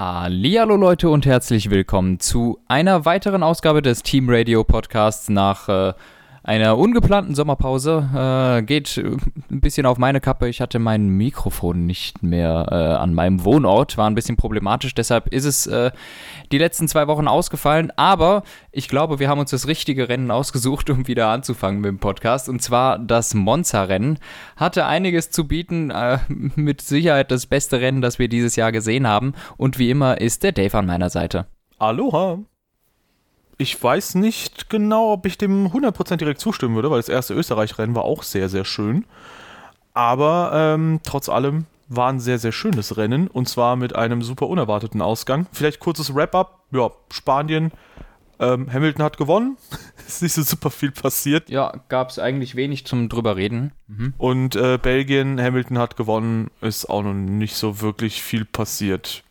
Hallo Leute und herzlich willkommen zu einer weiteren Ausgabe des Team Radio Podcasts nach äh, einer ungeplanten Sommerpause. Äh, geht ein bisschen auf meine Kappe. Ich hatte mein Mikrofon nicht mehr äh, an meinem Wohnort. War ein bisschen problematisch. Deshalb ist es äh, die letzten zwei Wochen ausgefallen. Aber ich glaube, wir haben uns das richtige Rennen ausgesucht, um wieder anzufangen mit dem Podcast. Und zwar das Monza-Rennen. Hatte einiges zu bieten. Äh, mit Sicherheit das beste Rennen, das wir dieses Jahr gesehen haben. Und wie immer ist der Dave an meiner Seite. Aloha ich weiß nicht genau, ob ich dem 100% direkt zustimmen würde, weil das erste Österreich-Rennen war auch sehr, sehr schön. Aber ähm, trotz allem war ein sehr, sehr schönes Rennen und zwar mit einem super unerwarteten Ausgang. Vielleicht kurzes Wrap-up. Ja, Spanien, ähm, Hamilton hat gewonnen. ist nicht so super viel passiert. Ja, gab es eigentlich wenig zum drüber reden. Mhm. Und äh, Belgien, Hamilton hat gewonnen, ist auch noch nicht so wirklich viel passiert.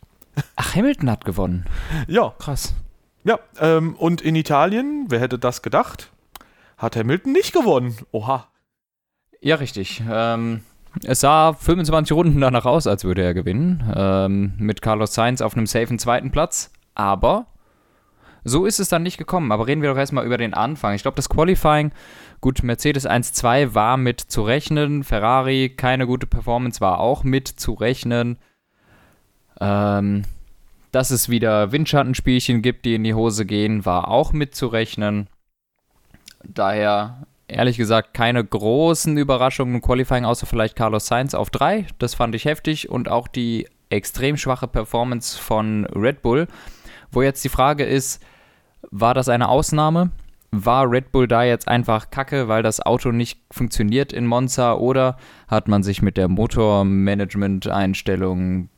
Ach, Hamilton hat gewonnen. Ja. Krass. Ja, ähm, und in Italien, wer hätte das gedacht, hat Hamilton nicht gewonnen. Oha. Ja, richtig. Ähm, es sah 25 Runden danach aus, als würde er gewinnen. Ähm, mit Carlos Sainz auf einem safen zweiten Platz. Aber so ist es dann nicht gekommen. Aber reden wir doch erstmal über den Anfang. Ich glaube, das Qualifying, gut, Mercedes 1-2 war mit zu rechnen. Ferrari, keine gute Performance, war auch mit zu rechnen. Ähm, dass es wieder Windschattenspielchen gibt, die in die Hose gehen, war auch mitzurechnen. Daher, ehrlich gesagt, keine großen Überraschungen im Qualifying, außer vielleicht Carlos Sainz auf 3. Das fand ich heftig. Und auch die extrem schwache Performance von Red Bull. Wo jetzt die Frage ist, war das eine Ausnahme? War Red Bull da jetzt einfach kacke, weil das Auto nicht funktioniert in Monza? Oder hat man sich mit der Motormanagement-Einstellung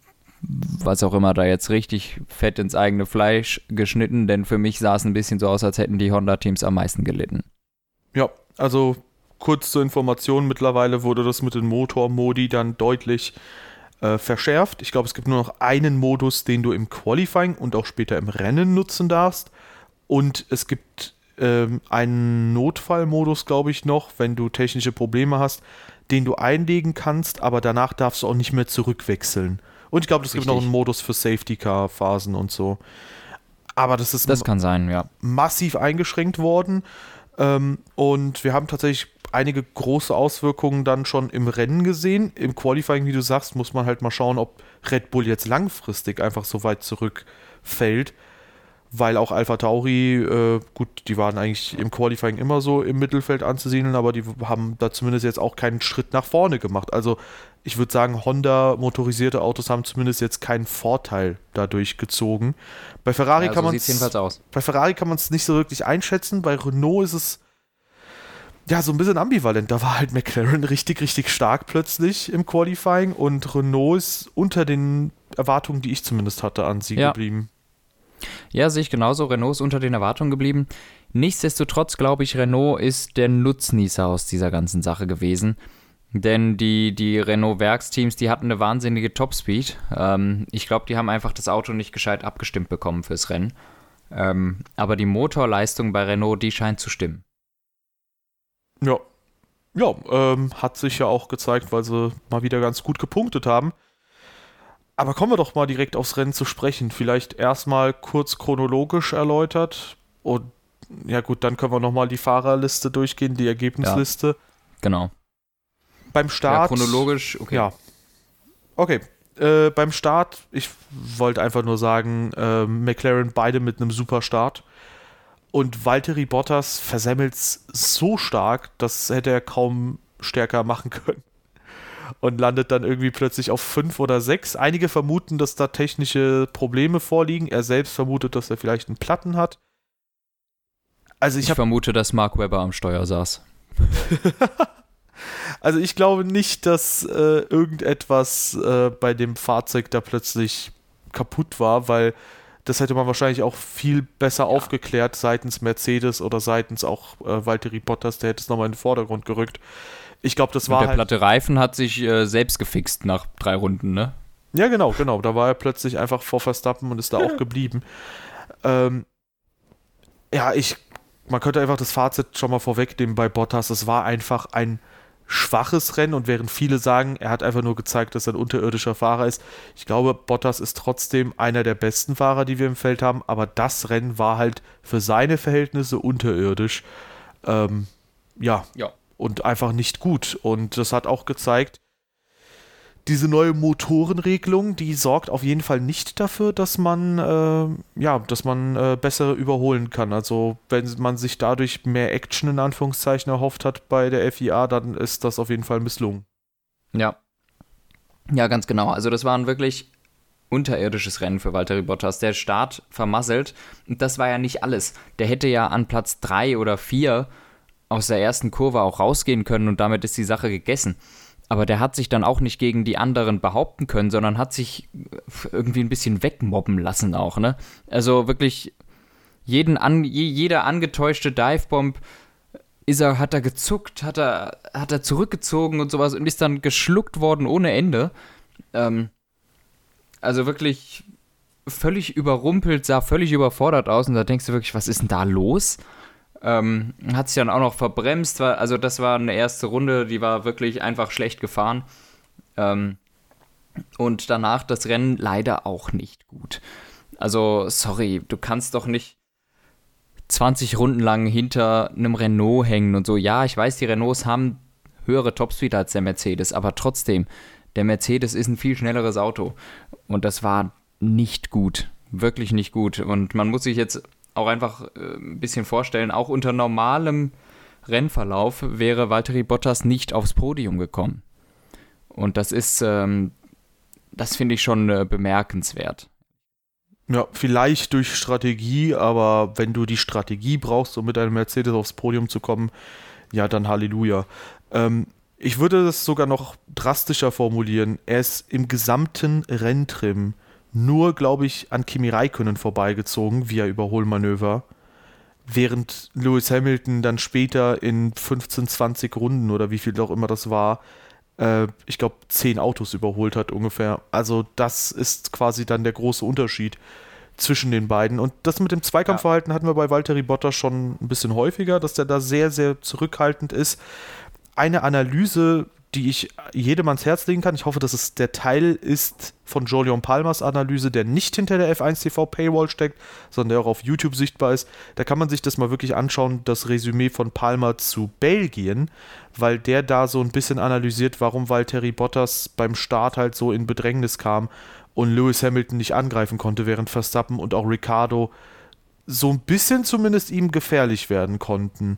was auch immer da jetzt richtig fett ins eigene Fleisch geschnitten, denn für mich sah es ein bisschen so aus, als hätten die Honda-Teams am meisten gelitten. Ja, also kurz zur Information, mittlerweile wurde das mit den Motormodi dann deutlich äh, verschärft. Ich glaube, es gibt nur noch einen Modus, den du im Qualifying und auch später im Rennen nutzen darfst. Und es gibt ähm, einen Notfallmodus, glaube ich, noch, wenn du technische Probleme hast, den du einlegen kannst, aber danach darfst du auch nicht mehr zurückwechseln. Und ich glaube, es gibt noch einen Modus für Safety-Car-Phasen und so. Aber das ist das kann sein, ja. massiv eingeschränkt worden. Ähm, und wir haben tatsächlich einige große Auswirkungen dann schon im Rennen gesehen. Im Qualifying, wie du sagst, muss man halt mal schauen, ob Red Bull jetzt langfristig einfach so weit zurückfällt weil auch Alpha Tauri, äh, gut, die waren eigentlich im Qualifying immer so im Mittelfeld anzusiedeln, aber die haben da zumindest jetzt auch keinen Schritt nach vorne gemacht. Also ich würde sagen, Honda motorisierte Autos haben zumindest jetzt keinen Vorteil dadurch gezogen. Bei Ferrari ja, kann man aus. Bei Ferrari kann man es nicht so wirklich einschätzen. Bei Renault ist es ja so ein bisschen ambivalent. Da war halt McLaren richtig, richtig stark plötzlich im Qualifying und Renault ist unter den Erwartungen, die ich zumindest hatte, an sie ja. geblieben. Ja, sehe ich genauso. Renault ist unter den Erwartungen geblieben. Nichtsdestotrotz glaube ich, Renault ist der Nutznießer aus dieser ganzen Sache gewesen. Denn die, die Renault-Werksteams, die hatten eine wahnsinnige Topspeed. Ähm, ich glaube, die haben einfach das Auto nicht gescheit abgestimmt bekommen fürs Rennen. Ähm, aber die Motorleistung bei Renault, die scheint zu stimmen. Ja. Ja, ähm, hat sich ja auch gezeigt, weil sie mal wieder ganz gut gepunktet haben. Aber kommen wir doch mal direkt aufs Rennen zu sprechen. Vielleicht erstmal kurz chronologisch erläutert. Und ja gut, dann können wir nochmal die Fahrerliste durchgehen, die Ergebnisliste. Ja, genau. Beim Start. Ja, chronologisch, okay. Ja. Okay. Äh, beim Start, ich wollte einfach nur sagen, äh, McLaren beide mit einem super Start. Und Valtteri Bottas versemmelt es so stark, das hätte er kaum stärker machen können und landet dann irgendwie plötzlich auf 5 oder 6. Einige vermuten, dass da technische Probleme vorliegen. Er selbst vermutet, dass er vielleicht einen Platten hat. Also ich, ich vermute, dass Mark Webber am Steuer saß. also ich glaube nicht, dass äh, irgendetwas äh, bei dem Fahrzeug da plötzlich kaputt war, weil das hätte man wahrscheinlich auch viel besser ja. aufgeklärt seitens Mercedes oder seitens auch äh, Valtteri Bottas, der hätte es nochmal in den Vordergrund gerückt. Ich glaube, das war. Und der halt platte Reifen hat sich äh, selbst gefixt nach drei Runden, ne? Ja, genau, genau. Da war er plötzlich einfach vor Verstappen und ist da auch geblieben. Ähm, ja, ich, man könnte einfach das Fazit schon mal vorwegnehmen bei Bottas. Es war einfach ein schwaches Rennen und während viele sagen, er hat einfach nur gezeigt, dass er ein unterirdischer Fahrer ist, ich glaube, Bottas ist trotzdem einer der besten Fahrer, die wir im Feld haben, aber das Rennen war halt für seine Verhältnisse unterirdisch. Ähm, ja. ja. Und einfach nicht gut. Und das hat auch gezeigt, diese neue Motorenregelung, die sorgt auf jeden Fall nicht dafür, dass man äh, ja, dass man äh, besser überholen kann. Also wenn man sich dadurch mehr Action in Anführungszeichen erhofft hat bei der FIA, dann ist das auf jeden Fall misslungen. Ja. Ja, ganz genau. Also das war ein wirklich unterirdisches Rennen für Valtteri Bottas. Der Start vermasselt. Und das war ja nicht alles. Der hätte ja an Platz 3 oder 4 aus der ersten Kurve auch rausgehen können und damit ist die Sache gegessen aber der hat sich dann auch nicht gegen die anderen behaupten können, sondern hat sich irgendwie ein bisschen wegmobben lassen auch, ne? Also wirklich jeden an, jeder angetäuschte Divebomb ist er, hat er gezuckt, hat er, hat er zurückgezogen und sowas und ist dann geschluckt worden ohne Ende. Ähm, also wirklich völlig überrumpelt, sah völlig überfordert aus und da denkst du wirklich, was ist denn da los? Ähm, hat sich dann auch noch verbremst, war, also das war eine erste Runde, die war wirklich einfach schlecht gefahren. Ähm, und danach das Rennen leider auch nicht gut. Also, sorry, du kannst doch nicht 20 Runden lang hinter einem Renault hängen und so. Ja, ich weiß, die Renaults haben höhere Topspeed als der Mercedes, aber trotzdem, der Mercedes ist ein viel schnelleres Auto. Und das war nicht gut. Wirklich nicht gut. Und man muss sich jetzt auch einfach äh, ein bisschen vorstellen, auch unter normalem Rennverlauf wäre Valtteri Bottas nicht aufs Podium gekommen. Und das ist, ähm, das finde ich schon äh, bemerkenswert. Ja, vielleicht durch Strategie, aber wenn du die Strategie brauchst, um mit einem Mercedes aufs Podium zu kommen, ja, dann Halleluja. Ähm, ich würde das sogar noch drastischer formulieren. Er ist im gesamten Renntrim nur, glaube ich, an Kimi Räikkönen vorbeigezogen via Überholmanöver. Während Lewis Hamilton dann später in 15, 20 Runden oder wie viel auch immer das war, äh, ich glaube, 10 Autos überholt hat ungefähr. Also, das ist quasi dann der große Unterschied zwischen den beiden. Und das mit dem Zweikampfverhalten ja. hatten wir bei Valtteri Bottas schon ein bisschen häufiger, dass der da sehr, sehr zurückhaltend ist. Eine Analyse, die ich jedem ans Herz legen kann. Ich hoffe, dass es der Teil ist von Jolion Palmers Analyse, der nicht hinter der F1 TV Paywall steckt, sondern der auch auf YouTube sichtbar ist. Da kann man sich das mal wirklich anschauen, das Resümee von Palmer zu Belgien, weil der da so ein bisschen analysiert, warum Valtteri Bottas beim Start halt so in Bedrängnis kam und Lewis Hamilton nicht angreifen konnte, während Verstappen und auch Ricardo so ein bisschen zumindest ihm gefährlich werden konnten.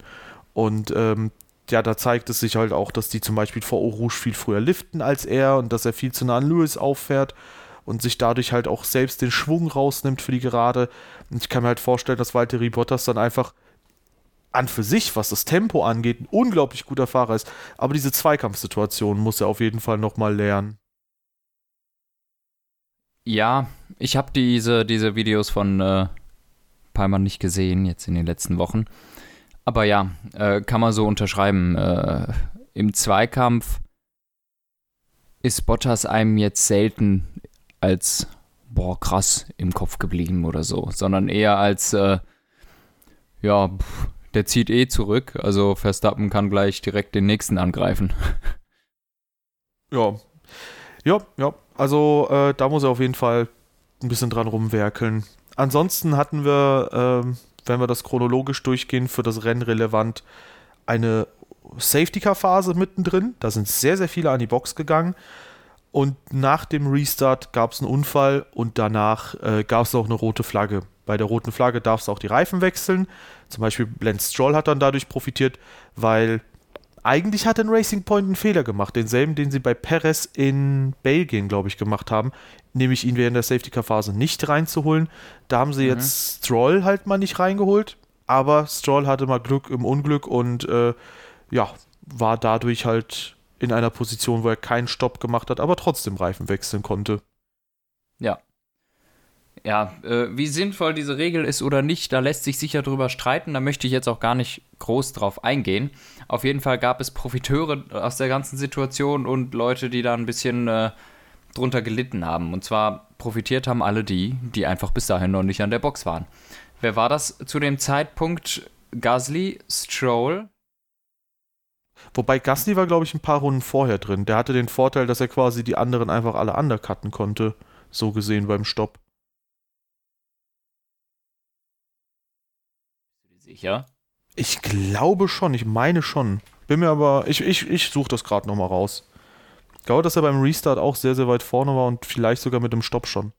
Und ähm, ja, da zeigt es sich halt auch, dass die zum Beispiel vor Rouge viel früher liften als er und dass er viel zu nah an Lewis auffährt und sich dadurch halt auch selbst den Schwung rausnimmt für die Gerade. Und ich kann mir halt vorstellen, dass Valtteri Bottas dann einfach an für sich, was das Tempo angeht, ein unglaublich guter Fahrer ist. Aber diese Zweikampfsituation muss er auf jeden Fall nochmal lernen. Ja, ich habe diese, diese Videos von äh, Palmer nicht gesehen, jetzt in den letzten Wochen. Aber ja, äh, kann man so unterschreiben. Äh, Im Zweikampf ist Bottas einem jetzt selten als, boah, krass im Kopf geblieben oder so, sondern eher als, äh, ja, pff, der zieht eh zurück, also Verstappen kann gleich direkt den nächsten angreifen. Ja, ja, ja, also äh, da muss er auf jeden Fall ein bisschen dran rumwerkeln. Ansonsten hatten wir ähm, wenn wir das chronologisch durchgehen, für das Rennen relevant eine Safety-Car-Phase mittendrin. Da sind sehr, sehr viele an die Box gegangen. Und nach dem Restart gab es einen Unfall und danach äh, gab es auch eine rote Flagge. Bei der roten Flagge darfst du auch die Reifen wechseln. Zum Beispiel Lance Stroll hat dann dadurch profitiert, weil eigentlich hat ein Racing Point einen Fehler gemacht, denselben, den sie bei Perez in Belgien, glaube ich, gemacht haben, nämlich ihn während der Safety Car Phase nicht reinzuholen. Da haben sie mhm. jetzt Stroll halt mal nicht reingeholt, aber Stroll hatte mal Glück im Unglück und äh, ja, war dadurch halt in einer Position, wo er keinen Stopp gemacht hat, aber trotzdem Reifen wechseln konnte. Ja, ja, äh, wie sinnvoll diese Regel ist oder nicht, da lässt sich sicher drüber streiten. Da möchte ich jetzt auch gar nicht groß drauf eingehen. Auf jeden Fall gab es Profiteure aus der ganzen Situation und Leute, die da ein bisschen äh, drunter gelitten haben. Und zwar profitiert haben alle die, die einfach bis dahin noch nicht an der Box waren. Wer war das zu dem Zeitpunkt? Gasly, Stroll? Wobei Gasly war, glaube ich, ein paar Runden vorher drin. Der hatte den Vorteil, dass er quasi die anderen einfach alle undercutten konnte. So gesehen beim Stopp. Sicher? Ich glaube schon, ich meine schon. Bin mir aber, ich, ich, ich suche das gerade nochmal raus. Ich glaube, dass er beim Restart auch sehr, sehr weit vorne war und vielleicht sogar mit dem Stopp schon.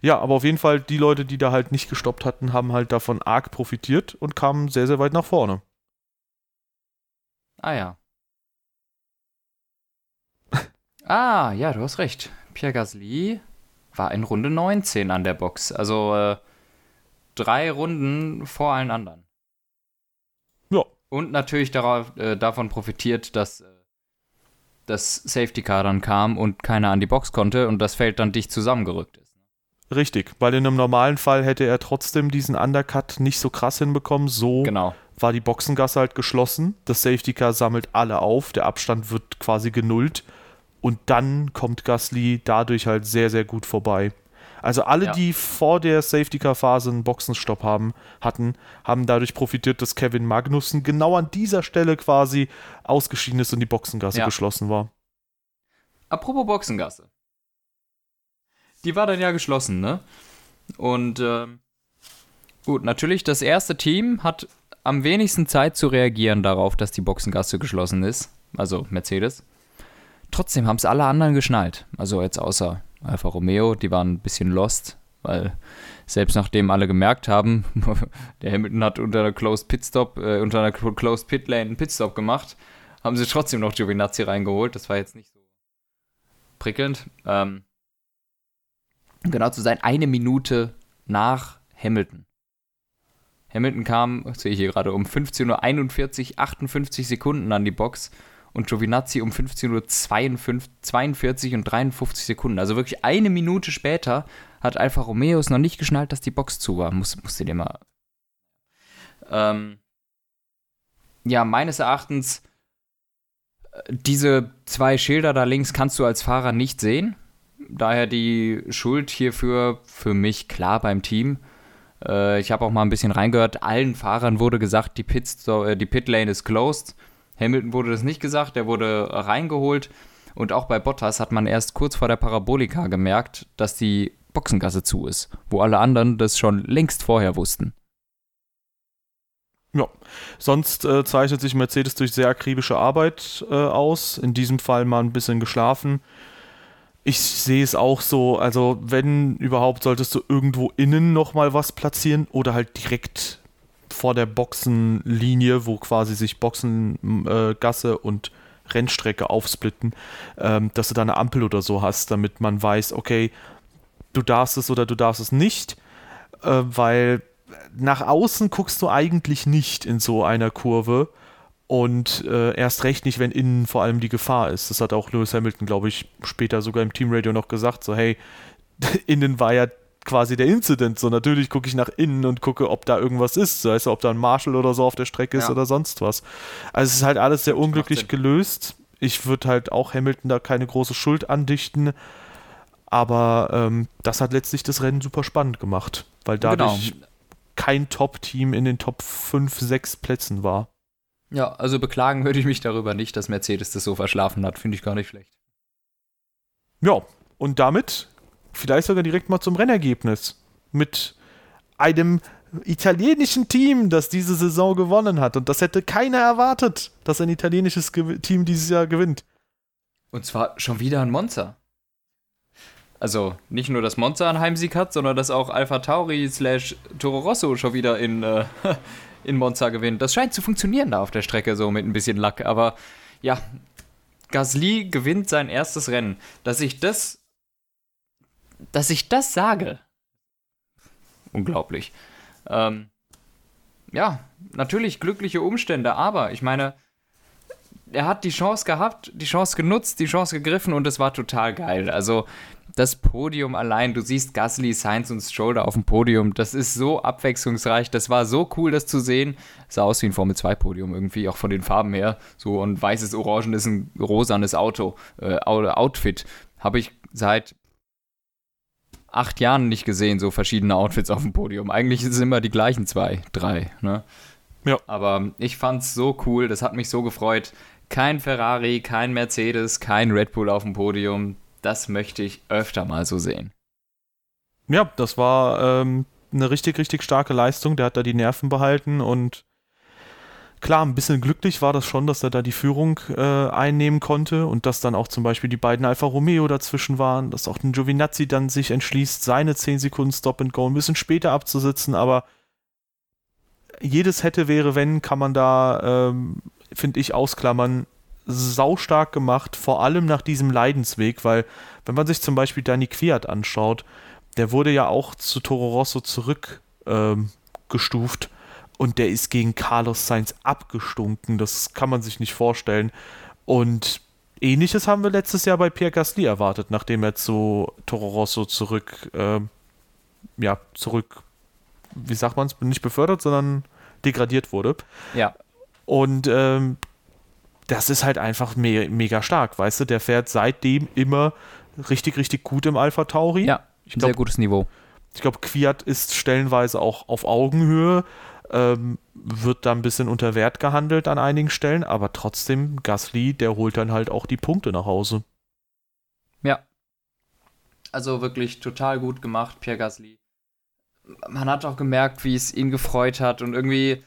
Ja, aber auf jeden Fall, die Leute, die da halt nicht gestoppt hatten, haben halt davon arg profitiert und kamen sehr, sehr weit nach vorne. Ah ja. ah, ja, du hast recht. Pierre Gasly war in Runde 19 an der Box. Also äh, drei Runden vor allen anderen. Ja. Und natürlich darauf, äh, davon profitiert, dass äh, das Safety Car dann kam und keiner an die Box konnte und das Feld dann dicht zusammengerückt ist. Richtig, weil in einem normalen Fall hätte er trotzdem diesen Undercut nicht so krass hinbekommen. So Genau. war die Boxengasse halt geschlossen. Das Safety Car sammelt alle auf, der Abstand wird quasi genullt und dann kommt Gasly dadurch halt sehr, sehr gut vorbei. Also alle, Ja. die vor der Safety Car Phase einen Boxenstopp haben, hatten, haben dadurch profitiert, dass Kevin Magnussen genau an dieser Stelle quasi ausgeschieden ist und die Boxengasse Ja. geschlossen war. Apropos Boxengasse. Die war dann ja geschlossen, ne? Und ähm, gut, natürlich, das erste Team hat am wenigsten Zeit zu reagieren darauf, dass die Boxengasse geschlossen ist. Also Mercedes. Trotzdem haben es alle anderen geschnallt. Also jetzt außer Alfa Romeo, die waren ein bisschen lost, weil selbst nachdem alle gemerkt haben, der Hamilton hat unter einer Closed Pitstop, äh, unter einer Closed Pit Lane einen Pitstop gemacht, haben sie trotzdem noch Giovinazzi reingeholt. Das war jetzt nicht so prickelnd. Ähm, genau zu sein, eine Minute nach Hamilton. Hamilton kam, sehe ich hier gerade, um 15.41 Uhr 58 Sekunden an die Box und Giovinazzi um 15.42 Uhr 42 und 53 Sekunden. Also wirklich eine Minute später hat Alfa Romeo es noch nicht geschnallt, dass die Box zu war. Muss, musst dir mal. Ähm, ja, meines Erachtens, äh, diese zwei Schilder da links kannst du als Fahrer nicht sehen. Daher die Schuld hierfür für mich klar beim Team. Äh, ich habe auch mal ein bisschen reingehört. Allen Fahrern wurde gesagt, die, Pits, äh, die Pit Lane ist closed. Hamilton wurde das nicht gesagt, der wurde reingeholt. Und auch bei Bottas hat man erst kurz vor der Parabolika gemerkt, dass die Boxengasse zu ist, wo alle anderen das schon längst vorher wussten. Ja, sonst äh, zeichnet sich Mercedes durch sehr akribische Arbeit äh, aus. In diesem Fall mal ein bisschen geschlafen. Ich sehe es auch so, also wenn überhaupt, solltest du irgendwo innen nochmal was platzieren oder halt direkt vor der Boxenlinie, wo quasi sich Boxengasse äh, und Rennstrecke aufsplitten, ähm, dass du da eine Ampel oder so hast, damit man weiß, okay, du darfst es oder du darfst es nicht, äh, weil nach außen guckst du eigentlich nicht in so einer Kurve und äh, erst recht nicht, wenn innen vor allem die Gefahr ist. Das hat auch Lewis Hamilton, glaube ich, später sogar im Teamradio noch gesagt, so hey, innen war ja quasi der Incident, so natürlich gucke ich nach innen und gucke, ob da irgendwas ist, so heißt, ob da ein Marshall oder so auf der Strecke ist Ja. oder sonst was. Also es ist halt alles sehr unglücklich gelöst. Ich würde halt auch Hamilton da keine große Schuld andichten, aber ähm, das hat letztlich das Rennen super spannend gemacht, weil dadurch Genau. kein Top-Team in den Top 5, 6 Plätzen war. Ja, also beklagen würde ich mich darüber nicht, dass Mercedes das so verschlafen hat. Finde ich gar nicht schlecht. Ja, und damit vielleicht sogar direkt mal zum Rennergebnis. Mit einem italienischen Team, das diese Saison gewonnen hat. Und das hätte keiner erwartet, dass ein italienisches Gew Team dieses Jahr gewinnt. Und zwar schon wieder ein Monza. Also nicht nur, dass Monza einen Heimsieg hat, sondern dass auch Alpha Tauri slash Toro Rosso schon wieder in, äh, in Monza gewinnt. Das scheint zu funktionieren da auf der Strecke, so mit ein bisschen Lack. Aber ja, Gasly gewinnt sein erstes Rennen. Dass ich das. Dass ich das sage. Unglaublich. Ähm, ja, natürlich glückliche Umstände, aber ich meine, er hat die Chance gehabt, die Chance genutzt, die Chance gegriffen und es war total geil. Also das Podium allein, du siehst Gasly, Sainz und Stroll auf dem Podium, das ist so abwechslungsreich, das war so cool, das zu sehen. Sah aus wie ein Formel-2-Podium irgendwie, auch von den Farben her. So ein weißes, orangenes, ein rosanes Auto, äh, Outfit. Habe ich seit acht Jahren nicht gesehen, so verschiedene Outfits auf dem Podium. Eigentlich sind es immer die gleichen zwei, drei, ne? Ja. Aber ich fand's so cool, das hat mich so gefreut. Kein Ferrari, kein Mercedes, kein Red Bull auf dem Podium. Das möchte ich öfter mal so sehen. Ja, das war ähm, eine richtig, richtig starke Leistung. Der hat da die Nerven behalten und klar, ein bisschen glücklich war das schon, dass er da die Führung äh, einnehmen konnte und dass dann auch zum Beispiel die beiden Alfa Romeo dazwischen waren, dass auch ein Giovinazzi dann sich entschließt, seine 10 Sekunden Stop and Go ein bisschen später abzusitzen, aber jedes hätte, wäre, wenn, kann man da, ähm, finde ich, ausklammern. Saustark gemacht, vor allem nach diesem Leidensweg, weil, wenn man sich zum Beispiel Danny Quiert anschaut, der wurde ja auch zu Toro Rosso zurückgestuft. Ähm, und der ist gegen Carlos Sainz abgestunken. Das kann man sich nicht vorstellen. Und ähnliches haben wir letztes Jahr bei Pierre Gasly erwartet, nachdem er zu Toro Rosso zurück, äh, ja, zurück, wie sagt man es, nicht befördert, sondern degradiert wurde. Ja. Und ähm, das ist halt einfach me mega stark, weißt du? Der fährt seitdem immer richtig, richtig gut im Alpha Tauri. Ja, glaub, sehr gutes Niveau. Ich glaube, Quiat ist stellenweise auch auf Augenhöhe, ähm, wird da ein bisschen unter Wert gehandelt an einigen Stellen, aber trotzdem, Gasly, der holt dann halt auch die Punkte nach Hause. Ja. Also wirklich total gut gemacht, Pierre Gasly. Man hat auch gemerkt, wie es ihn gefreut hat und irgendwie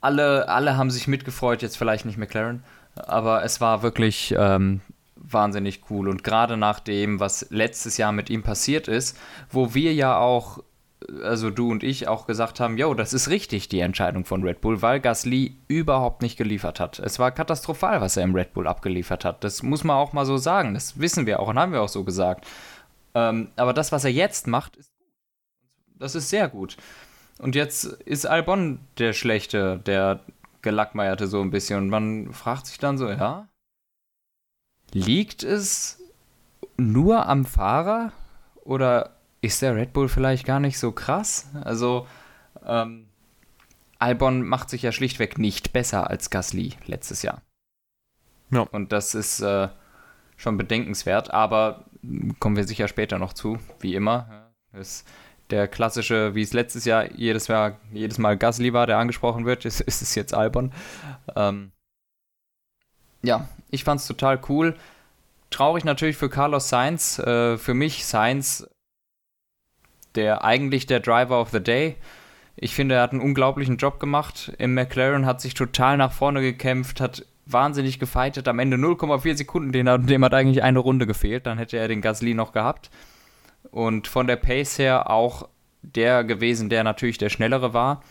alle, alle haben sich mitgefreut, jetzt vielleicht nicht McLaren, aber es war wirklich ähm, wahnsinnig cool. Und gerade nach dem, was letztes Jahr mit ihm passiert ist, wo wir ja auch, also du und ich auch gesagt haben, jo, das ist richtig, die Entscheidung von Red Bull, weil Gasly überhaupt nicht geliefert hat. Es war katastrophal, was er im Red Bull abgeliefert hat. Das muss man auch mal so sagen. Das wissen wir auch und haben wir auch so gesagt. Ähm, aber das, was er jetzt macht, ist. Das ist sehr gut. Und jetzt ist Albon der Schlechte, der Gelackmeierte so ein bisschen. Und man fragt sich dann so, ja, Liegt es nur am Fahrer oder ist der Red Bull vielleicht gar nicht so krass? Also, ähm, Albon macht sich ja schlichtweg nicht besser als Gasly letztes Jahr. Ja. Und das ist äh, schon bedenkenswert, aber kommen wir sicher später noch zu, wie immer. Das der klassische, wie es letztes Jahr jedes, Jahr, jedes Mal Gasly war, der angesprochen wird, ist, ist es jetzt Albon. Ähm, ja, ich fand es total cool. Traurig natürlich für Carlos Sainz. Äh, für mich Sainz, der eigentlich der Driver of the Day. Ich finde, er hat einen unglaublichen Job gemacht. Im McLaren hat sich total nach vorne gekämpft, hat wahnsinnig gefeitet. Am Ende 0,4 Sekunden, dem, dem hat eigentlich eine Runde gefehlt. Dann hätte er den Gasly noch gehabt. Und von der Pace her auch der gewesen, der natürlich der schnellere war.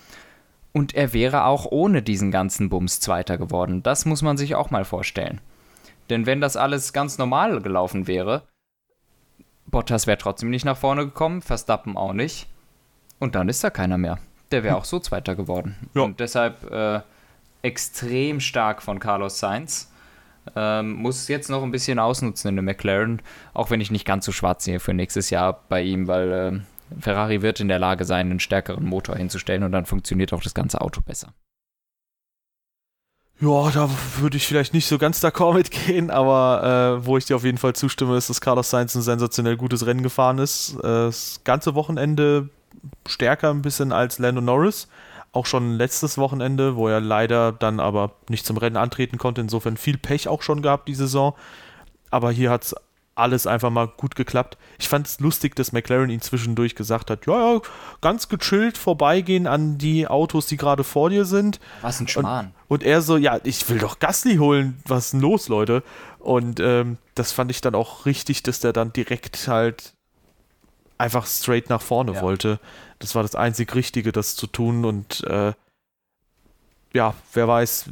Und er wäre auch ohne diesen ganzen Bums Zweiter geworden. Das muss man sich auch mal vorstellen. Denn wenn das alles ganz normal gelaufen wäre, Bottas wäre trotzdem nicht nach vorne gekommen, Verstappen auch nicht. Und dann ist da keiner mehr. Der wäre hm. auch so Zweiter geworden. Ja. Und deshalb äh, extrem stark von Carlos Sainz. Ähm, muss jetzt noch ein bisschen ausnutzen in der McLaren, auch wenn ich nicht ganz so schwarz sehe für nächstes Jahr bei ihm, weil äh, Ferrari wird in der Lage sein, einen stärkeren Motor hinzustellen und dann funktioniert auch das ganze Auto besser. Ja, da würde ich vielleicht nicht so ganz d'accord mitgehen, aber äh, wo ich dir auf jeden Fall zustimme, ist, dass Carlos Sainz ein sensationell gutes Rennen gefahren ist. Äh, das ganze Wochenende stärker ein bisschen als Lando Norris. Auch schon letztes Wochenende, wo er leider dann aber nicht zum Rennen antreten konnte. Insofern viel Pech auch schon gehabt die Saison. Aber hier hat es alles einfach mal gut geklappt. Ich fand es lustig, dass McLaren ihn zwischendurch gesagt hat, ja, ja, ganz gechillt vorbeigehen an die Autos, die gerade vor dir sind. Was ein Schmarrn. Und, und, er so, ja, ich will doch Gasly holen, was ist denn los, Leute? Und ähm, das fand ich dann auch richtig, dass der dann direkt halt einfach straight nach vorne ja. wollte. Das war das einzig Richtige, das zu tun und äh, ja, wer weiß,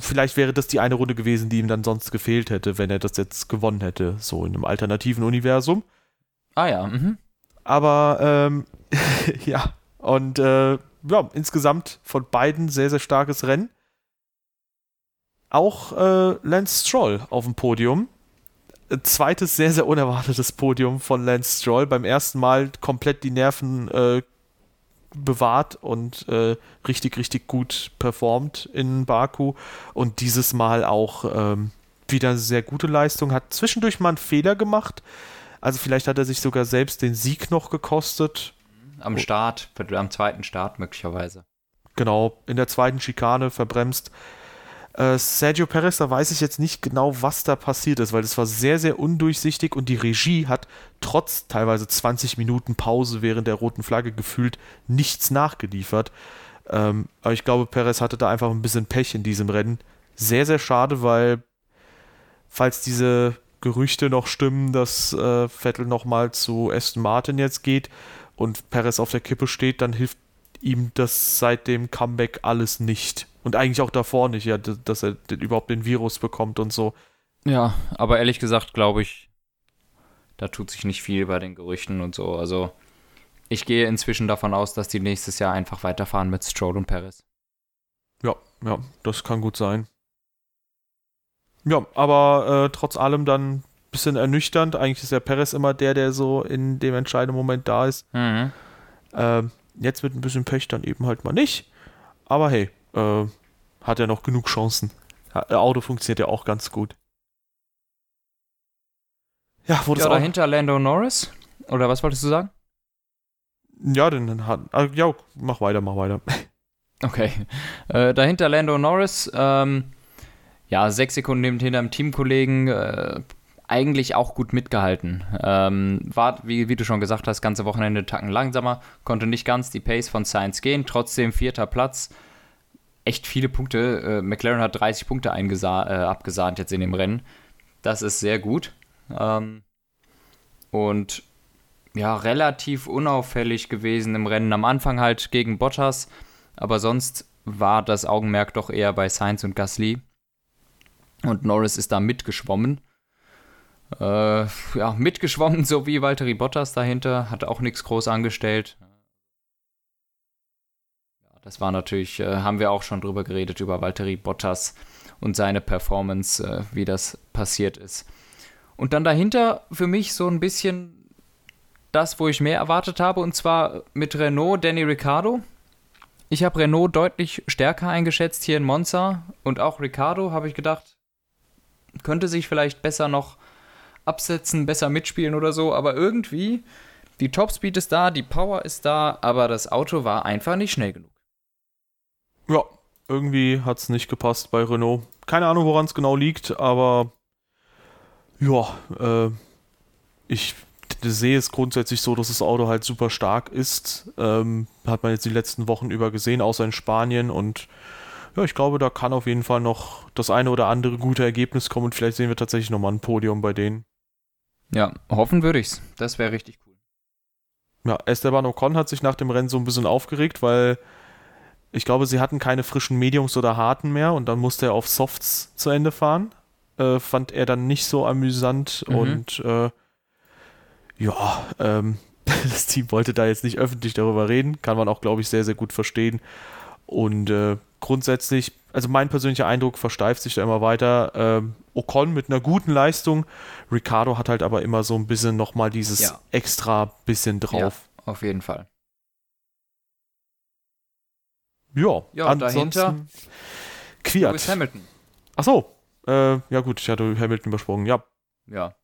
vielleicht wäre das die eine Runde gewesen, die ihm dann sonst gefehlt hätte, wenn er das jetzt gewonnen hätte, so in einem alternativen Universum. Ah ja, mhm. Aber ähm, ja, und äh, ja, insgesamt von beiden sehr, sehr starkes Rennen. Auch äh, Lance Stroll auf dem Podium. Zweites sehr, sehr unerwartetes Podium von Lance Stroll. Beim ersten Mal komplett die Nerven äh, bewahrt und äh, richtig, richtig gut performt in Baku. Und dieses Mal auch ähm, wieder sehr gute Leistung. Hat zwischendurch mal einen Fehler gemacht. Also vielleicht hat er sich sogar selbst den Sieg noch gekostet. Am Start, am zweiten Start möglicherweise. genau, in der zweiten Schikane verbremst. Äh, Sergio Perez, da weiß ich jetzt nicht genau, was da passiert ist, weil das war sehr, sehr undurchsichtig und die Regie hat trotz teilweise 20 Minuten Pause während der roten Flagge gefühlt nichts nachgeliefert. Ähm, aber ich glaube, Perez hatte da einfach ein bisschen Pech in diesem Rennen. Sehr, sehr schade, weil falls diese Gerüchte noch stimmen, dass äh, Vettel nochmal zu Aston Martin jetzt geht und Perez auf der Kippe steht, dann hilft ihm das seit dem Comeback alles nicht. Und eigentlich auch davor nicht, ja, dass er überhaupt den Virus bekommt und so. Ja, aber ehrlich gesagt glaube ich, da tut sich nicht viel bei den Gerüchten und so. Also ich gehe inzwischen davon aus, dass die nächstes Jahr einfach weiterfahren mit Stroll und Perez. Ja, ja, das kann gut sein. Ja, aber äh, trotz allem dann ein bisschen ernüchternd. Eigentlich ist ja Perez immer der, der so in dem entscheidenden Moment da ist. Mhm. Ähm, jetzt mit ein bisschen Pech dann eben halt mal nicht. Aber hey, äh, hat er noch genug Chancen. Ja, Auto funktioniert ja auch ganz gut. Ja, wurde ja, dahinter Lando Norris? Oder was wolltest du sagen? Ja, dann hat. Also, ja, mach weiter, mach weiter. Okay. Äh, dahinter Lando Norris. Ähm, ja, sechs Sekunden hinter dem Teamkollegen. Äh, eigentlich auch gut mitgehalten. Ähm, war, wie, wie, du schon gesagt hast, ganze Wochenende Tacken langsamer, konnte nicht ganz die Pace von Science gehen, trotzdem vierter Platz. Echt viele Punkte. Äh, McLaren hat 30 Punkte äh, abgesahnt jetzt in dem Rennen. Das ist sehr gut. Ähm, und ja, relativ unauffällig gewesen im Rennen. Am Anfang halt gegen Bottas, aber sonst war das Augenmerk doch eher bei Sainz und Gasly. Und Norris ist da mitgeschwommen. Äh, ja, mitgeschwommen, so wie Valtteri Bottas dahinter, hat auch nichts groß angestellt. Das war natürlich, äh, haben wir auch schon drüber geredet, über Valtteri Bottas und seine Performance, äh, wie das passiert ist. Und dann dahinter für mich so ein bisschen das, wo ich mehr erwartet habe, und zwar mit Renault, Danny Ricciardo. Ich habe Renault deutlich stärker eingeschätzt hier in Monza und auch Ricciardo habe ich gedacht, könnte sich vielleicht besser noch absetzen, besser mitspielen oder so, aber irgendwie, die Topspeed ist da, die Power ist da, aber das Auto war einfach nicht schnell genug. Ja, irgendwie hat es nicht gepasst bei Renault. Keine Ahnung, woran es genau liegt, aber ja, äh, ich sehe es grundsätzlich so, dass das Auto halt super stark ist. Ähm, hat man jetzt die letzten Wochen über gesehen, außer in Spanien und ja, ich glaube, da kann auf jeden Fall noch das eine oder andere gute Ergebnis kommen und vielleicht sehen wir tatsächlich nochmal ein Podium bei denen. Ja, hoffen würde ich's. Das wäre richtig cool. Ja, Esteban Ocon hat sich nach dem Rennen so ein bisschen aufgeregt, weil ich glaube, sie hatten keine frischen Mediums oder harten mehr und dann musste er auf Softs zu Ende fahren. Äh, fand er dann nicht so amüsant mhm. und äh, ja, ähm, das Team wollte da jetzt nicht öffentlich darüber reden. Kann man auch, glaube ich, sehr, sehr gut verstehen. Und äh, grundsätzlich, also mein persönlicher Eindruck versteift sich da immer weiter. Ähm, Ocon mit einer guten Leistung. Ricardo hat halt aber immer so ein bisschen nochmal dieses ja. extra bisschen drauf. Ja, auf jeden Fall. Ja, ja ansonsten dahinter Quiert. Lewis Hamilton. Ach so. Äh, ja gut, ich hatte Hamilton übersprungen, ja. Ja.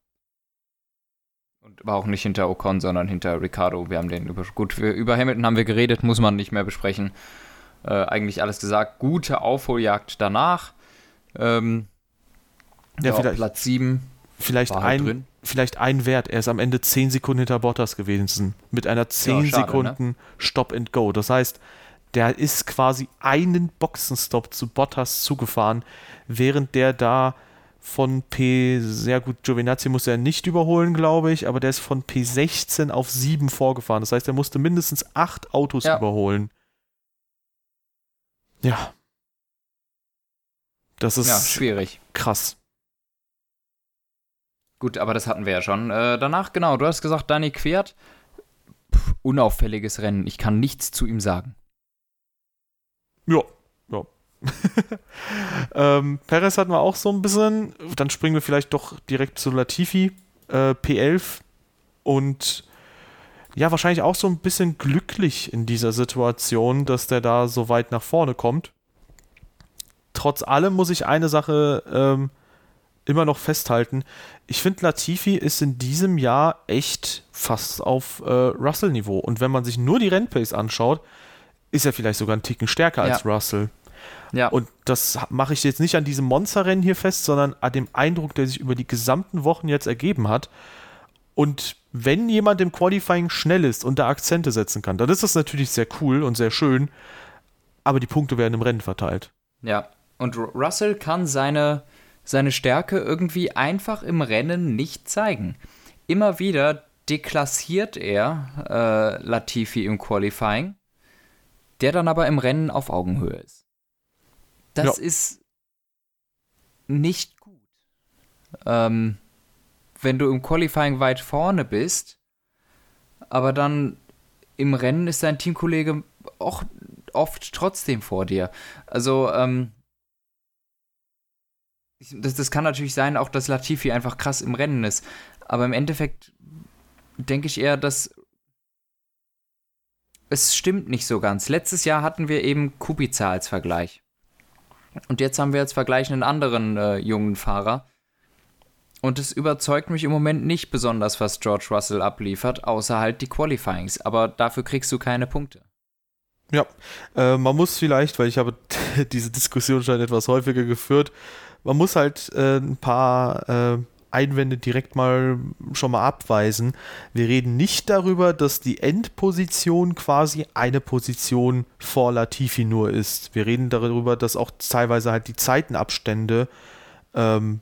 Und war auch nicht hinter Ocon, sondern hinter Ricardo. Wir haben den über gut, wir, über Hamilton haben wir geredet, muss man nicht mehr besprechen. Äh, eigentlich alles gesagt. Gute Aufholjagd danach. Ähm, ja, ja vielleicht, Platz 7. Vielleicht halt ein, drin. vielleicht ein Wert. Er ist am Ende 10 Sekunden hinter Bottas gewesen. Mit einer 10 ja, schade, ne? Sekunden ne? Stop and Go. Das heißt, der ist quasi einen Boxenstopp zu Bottas zugefahren, während der da von P, sehr gut, Giovinazzi musste er nicht überholen, glaube ich, aber der ist von P16 auf 7 vorgefahren. Das heißt, er musste mindestens 8 Autos ja. überholen. Ja. Das ist ja, schwierig. Krass. Gut, aber das hatten wir ja schon. Äh, danach, genau, du hast gesagt, Dani Quert, pff, unauffälliges Rennen. Ich kann nichts zu ihm sagen. Ja, ja. ähm, Perez hatten wir auch so ein bisschen. Dann springen wir vielleicht doch direkt zu Latifi. Äh, P11 und ja, wahrscheinlich auch so ein bisschen glücklich in dieser Situation, dass der da so weit nach vorne kommt. Trotz allem muss ich eine Sache ähm, immer noch festhalten. Ich finde, Latifi ist in diesem Jahr echt fast auf äh, Russell-Niveau. Und wenn man sich nur die Rennpace anschaut, ist er vielleicht sogar einen Ticken stärker als Ja. Russell. Ja. Und das mache ich jetzt nicht an diesem Monsterrennen hier fest, sondern an dem Eindruck, der sich über die gesamten Wochen jetzt ergeben hat. Und wenn jemand im Qualifying schnell ist und da Akzente setzen kann, dann ist das natürlich sehr cool und sehr schön. Aber die Punkte werden im Rennen verteilt. Ja, und Ru- Russell kann seine, seine Stärke irgendwie einfach im Rennen nicht zeigen. Immer wieder deklassiert er äh, Latifi im Qualifying, der dann aber im Rennen auf Augenhöhe ist. Das Ja. ist nicht gut. Ähm, wenn du im Qualifying weit vorne bist, aber dann im Rennen ist dein Teamkollege auch oft trotzdem vor dir. Also, ähm, das, das kann natürlich sein, auch dass Latifi einfach krass im Rennen ist. Aber im Endeffekt denke ich eher, dass es stimmt nicht so ganz. Letztes Jahr hatten wir eben Kubica als Vergleich. Und jetzt haben wir als Vergleich einen anderen äh, jungen Fahrer. Und es überzeugt mich im Moment nicht besonders, was George Russell abliefert, außer halt die Qualifyings. Aber dafür kriegst du keine Punkte. Ja, äh, man muss vielleicht, weil ich habe diese Diskussion schon etwas häufiger geführt, man muss halt äh, ein paar äh, Einwände direkt mal schon mal abweisen. Wir reden nicht darüber, dass die Endposition quasi eine Position vor Latifi nur ist. Wir reden darüber, dass auch teilweise halt die Zeitenabstände ähm,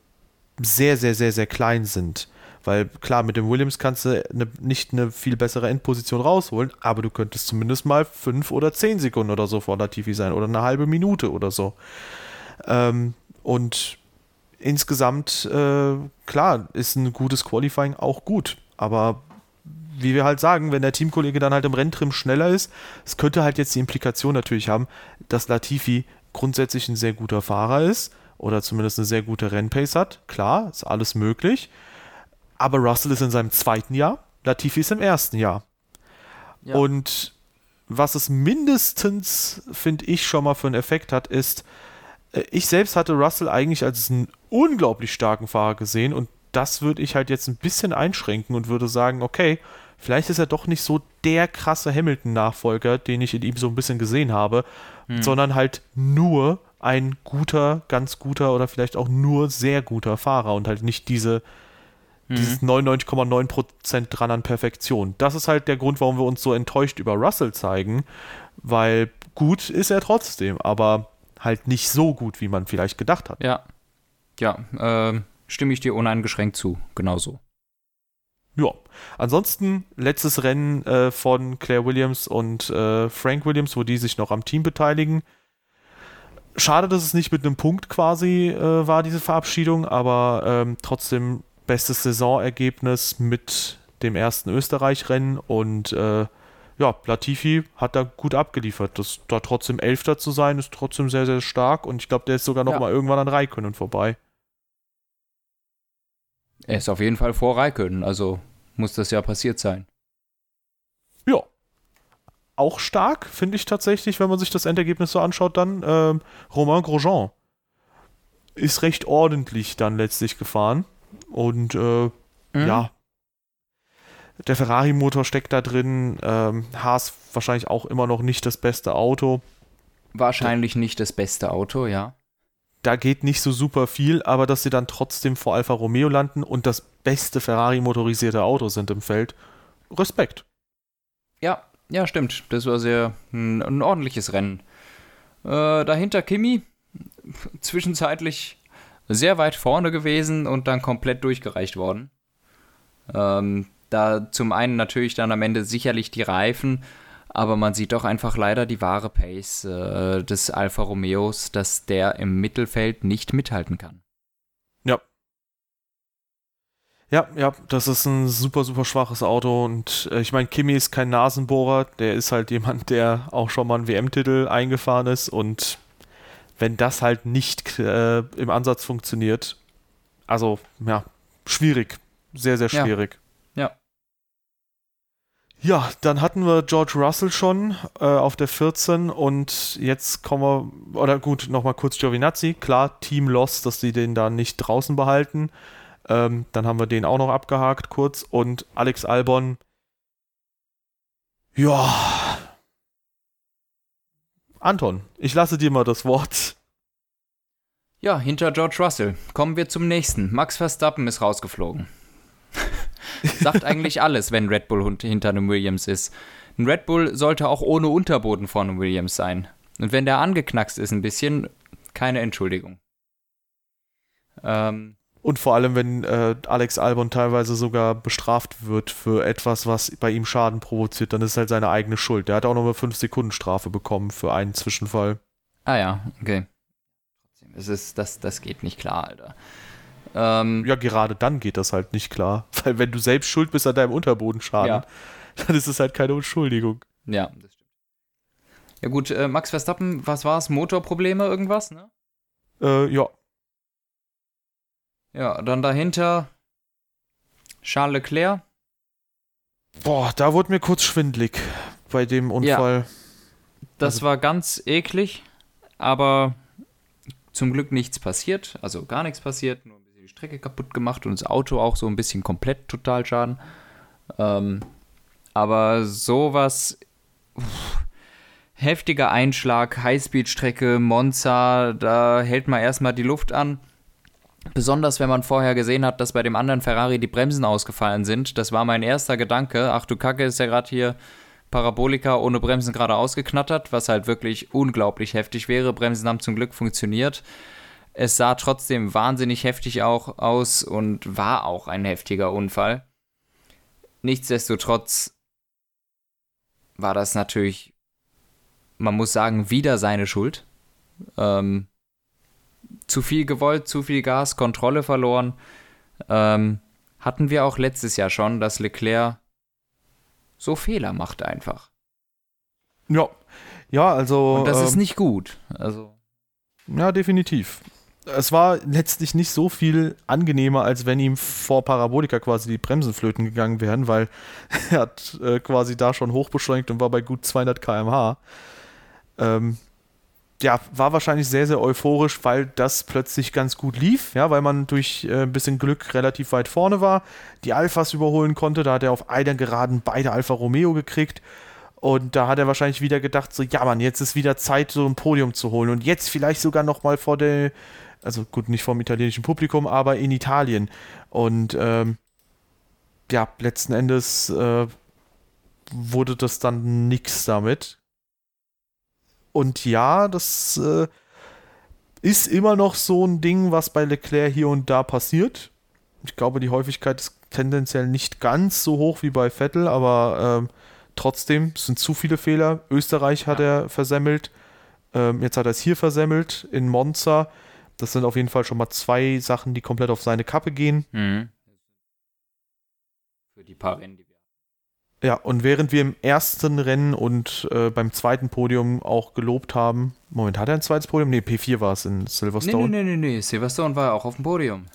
sehr, sehr, sehr, sehr klein sind. Weil klar, mit dem Williams kannst du ne, nicht eine viel bessere Endposition rausholen, aber du könntest zumindest mal fünf oder zehn Sekunden oder so vor Latifi sein oder eine halbe Minute oder so. Ähm, und insgesamt, äh, klar, ist ein gutes Qualifying auch gut, aber wie wir halt sagen, wenn der Teamkollege dann halt im Renntrim schneller ist, es könnte halt jetzt die Implikation natürlich haben, dass Latifi grundsätzlich ein sehr guter Fahrer ist oder zumindest eine sehr gute Rennpace hat. Klar, ist alles möglich. Aber Russell ist in seinem zweiten Jahr, Latifi ist im ersten Jahr. Ja. Und was es mindestens, finde ich, schon mal für einen Effekt hat, ist, ich selbst hatte Russell eigentlich als einen unglaublich starken Fahrer gesehen und das würde ich halt jetzt ein bisschen einschränken und würde sagen, okay, vielleicht ist er doch nicht so der krasse Hamilton-Nachfolger, den ich in ihm so ein bisschen gesehen habe, sondern halt nur ein guter, ganz guter oder vielleicht auch nur sehr guter Fahrer und halt nicht diese dieses 99,9% dran an Perfektion. Das ist halt der Grund, warum wir uns so enttäuscht über Russell zeigen, weil gut ist er trotzdem, aber halt nicht so gut, wie man vielleicht gedacht hat. Ja. Ja, ähm, stimme ich dir uneingeschränkt zu. Genauso. Ja. Ansonsten letztes Rennen äh, von Claire Williams und äh, Frank Williams, wo die sich noch am Team beteiligen. Schade, dass es nicht mit einem Punkt quasi äh, war, diese Verabschiedung, aber ähm, trotzdem bestes Saisonergebnis mit dem ersten Österreich-Rennen und äh, ja, Latifi hat da gut abgeliefert. Das, da trotzdem Elfter zu sein, ist trotzdem sehr, sehr stark und ich glaube, der ist sogar noch Ja. mal irgendwann an Raikönnen vorbei. Er ist auf jeden Fall vor Raikön, also muss das ja passiert sein. Ja. Auch stark, finde ich tatsächlich, wenn man sich das Endergebnis so anschaut, dann ähm, Romain Grosjean ist recht ordentlich dann letztlich gefahren. Und äh, Mhm. ja, der Ferrari-Motor steckt da drin. Ähm, Haas wahrscheinlich auch immer noch nicht das beste Auto. Wahrscheinlich nicht das beste Auto, ja. Da geht nicht so super viel, aber dass sie dann trotzdem vor Alfa Romeo landen und das beste Ferrari-motorisierte Auto sind im Feld, Respekt. Ja, ja, stimmt. Das war sehr ein, ein ordentliches Rennen. Äh, dahinter Kimi, zwischenzeitlich sehr weit vorne gewesen und dann komplett durchgereicht worden. Ähm, da zum einen natürlich dann am Ende sicherlich die Reifen, aber man sieht doch einfach leider die wahre Pace äh, des Alfa Romeos, dass der im Mittelfeld nicht mithalten kann. Ja, ja, das ist ein super, super schwaches Auto und äh, ich meine, Kimi ist kein Nasenbohrer, der ist halt jemand, der auch schon mal einen WM-Titel eingefahren ist und wenn das halt nicht äh, im Ansatz funktioniert, also ja, schwierig, sehr, sehr Ja. schwierig. Ja. Ja, dann hatten wir George Russell schon äh, auf der 14 und jetzt kommen wir, oder gut, nochmal kurz Giovinazzi. Klar, Team Loss, dass sie den da nicht draußen behalten. Ähm, dann haben wir den auch noch abgehakt kurz und Alex Albon. Ja. Anton, ich lasse dir mal das Wort. Ja, hinter George Russell. Kommen wir zum nächsten. Max Verstappen ist rausgeflogen. Sagt eigentlich alles, wenn Red Bull hinter einem Williams ist. Ein Red Bull sollte auch ohne Unterboden vor einem Williams sein. Und wenn der angeknackst ist ein bisschen, keine Entschuldigung. Ähm, und vor allem, wenn äh, Alex Albon teilweise sogar bestraft wird für etwas, was bei ihm Schaden provoziert, dann ist es halt seine eigene Schuld. Der hat auch noch eine 5-Sekunden-Strafe bekommen für einen Zwischenfall. Ah ja, okay. Es ist, das, das geht nicht klar, Alter. Ähm, ja, gerade dann geht das halt nicht klar. Weil wenn du selbst schuld bist an deinem Unterbodenschaden, ja. dann ist es halt keine Entschuldigung. Ja, das stimmt. Ja gut, äh, Max Verstappen, was war es? Motorprobleme, irgendwas, ne? Äh, ja. Ja, dann dahinter Charles Leclerc. Boah, da wurde mir kurz schwindlig bei dem Unfall. Ja, das also, war ganz eklig, aber zum Glück nichts passiert, also gar nichts passiert, nur Strecke kaputt gemacht und das Auto auch so ein bisschen komplett total Schaden. Ähm, aber sowas, uff, heftiger Einschlag, Highspeed-Strecke, Monza, da hält man erstmal die Luft an. Besonders wenn man vorher gesehen hat, dass bei dem anderen Ferrari die Bremsen ausgefallen sind. Das war mein erster Gedanke. Ach du Kacke, ist ja gerade hier Parabolika ohne Bremsen gerade ausgeknattert, was halt wirklich unglaublich heftig wäre. Bremsen haben zum Glück funktioniert. Es sah trotzdem wahnsinnig heftig auch aus und war auch ein heftiger Unfall. Nichtsdestotrotz war das natürlich, man muss sagen, wieder seine Schuld. Ähm, zu viel gewollt, zu viel Gas, Kontrolle verloren. Ähm, hatten wir auch letztes Jahr schon, dass Leclerc so Fehler macht einfach. Ja, ja, also. Und das ähm, ist nicht gut. Also. Ja, definitiv. Es war letztlich nicht so viel angenehmer, als wenn ihm vor Parabolika quasi die Bremsen flöten gegangen wären, weil er hat äh, quasi da schon hochbeschleunigt und war bei gut 200 km/h. Ähm, ja, war wahrscheinlich sehr, sehr euphorisch, weil das plötzlich ganz gut lief, ja, weil man durch äh, ein bisschen Glück relativ weit vorne war, die Alphas überholen konnte, da hat er auf einer Geraden beide Alfa Romeo gekriegt. Und da hat er wahrscheinlich wieder gedacht, so, ja Mann, jetzt ist wieder Zeit, so ein Podium zu holen. Und jetzt vielleicht sogar nochmal vor der, also gut, nicht vom italienischen Publikum, aber in Italien und ähm, ja, letzten Endes äh, wurde das dann nix damit. Und ja, das äh, ist immer noch so ein Ding, was bei Leclerc hier und da passiert. Ich glaube, die Häufigkeit ist tendenziell nicht ganz so hoch wie bei Vettel, aber ähm, trotzdem sind zu viele Fehler. Österreich hat ja. er versemmelt. Ähm, jetzt hat er es hier versemmelt in Monza. Das sind auf jeden Fall schon mal zwei Sachen, die komplett auf seine Kappe gehen. Mhm. Für die paar Rennen, die ja, und während wir im ersten Rennen und äh, beim zweiten Podium auch gelobt haben, Moment, hat er ein zweites Podium? Ne, P4 war es in Silverstone. Nee, nee, nee, nee, Silverstone war auch auf dem Podium.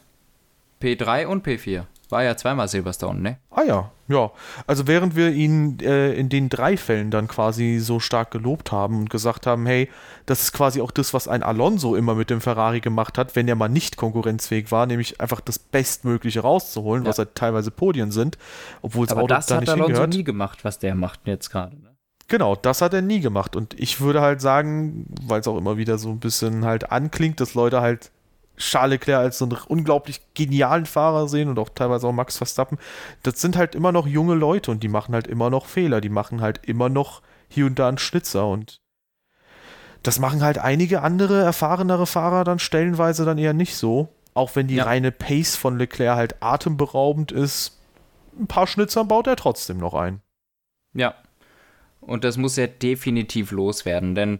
P3 und P4. War ja zweimal Silverstone, ne? Ah ja, ja. Also während wir ihn äh, in den drei Fällen dann quasi so stark gelobt haben und gesagt haben, hey, das ist quasi auch das, was ein Alonso immer mit dem Ferrari gemacht hat, wenn er mal nicht konkurrenzfähig war, nämlich einfach das Bestmögliche rauszuholen, ja. was halt teilweise Podien sind, obwohl es Auto das da nicht Alonso hingehört. nie gemacht, was der macht jetzt gerade, ne? Genau, das hat er nie gemacht. Und ich würde halt sagen, weil es auch immer wieder so ein bisschen halt anklingt, dass Leute halt Charles Leclerc als so einen unglaublich genialen Fahrer sehen und auch teilweise auch Max Verstappen. Das sind halt immer noch junge Leute und die machen halt immer noch Fehler. Die machen halt immer noch hier und da einen Schnitzer und das machen halt einige andere erfahrenere Fahrer dann stellenweise dann eher nicht so. Auch wenn die ja. reine Pace von Leclerc halt atemberaubend ist. Ein paar Schnitzer baut er trotzdem noch ein. Ja. Und das muss er definitiv loswerden, denn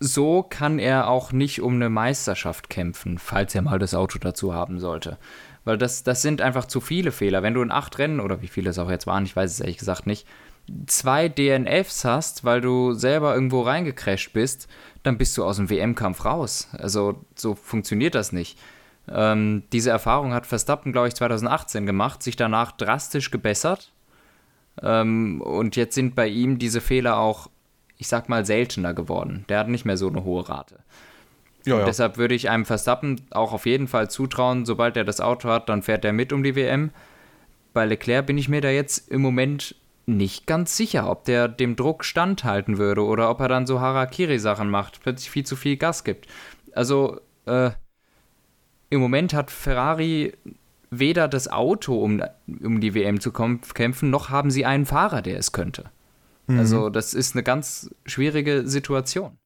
so kann er auch nicht um eine Meisterschaft kämpfen, falls er mal das Auto dazu haben sollte. Weil das, das sind einfach zu viele Fehler. Wenn du in acht Rennen, oder wie viele es auch jetzt waren, ich weiß es ehrlich gesagt nicht, zwei DNFs hast, weil du selber irgendwo reingecrasht bist, dann bist du aus dem WM-Kampf raus. Also so funktioniert das nicht. Ähm, diese Erfahrung hat Verstappen, glaube ich, 2018 gemacht, sich danach drastisch gebessert. Ähm, und jetzt sind bei ihm diese Fehler auch ich sag mal, seltener geworden. Der hat nicht mehr so eine hohe Rate. Ja, ja. Deshalb würde ich einem Verstappen auch auf jeden Fall zutrauen, sobald er das Auto hat, dann fährt er mit um die WM. Bei Leclerc bin ich mir da jetzt im Moment nicht ganz sicher, ob der dem Druck standhalten würde oder ob er dann so Harakiri-Sachen macht, plötzlich viel zu viel Gas gibt. Also, äh, im Moment hat Ferrari weder das Auto, um, um die WM zu kämpfen, noch haben sie einen Fahrer, der es könnte. Mhm. Also, das ist eine ganz schwierige Situation.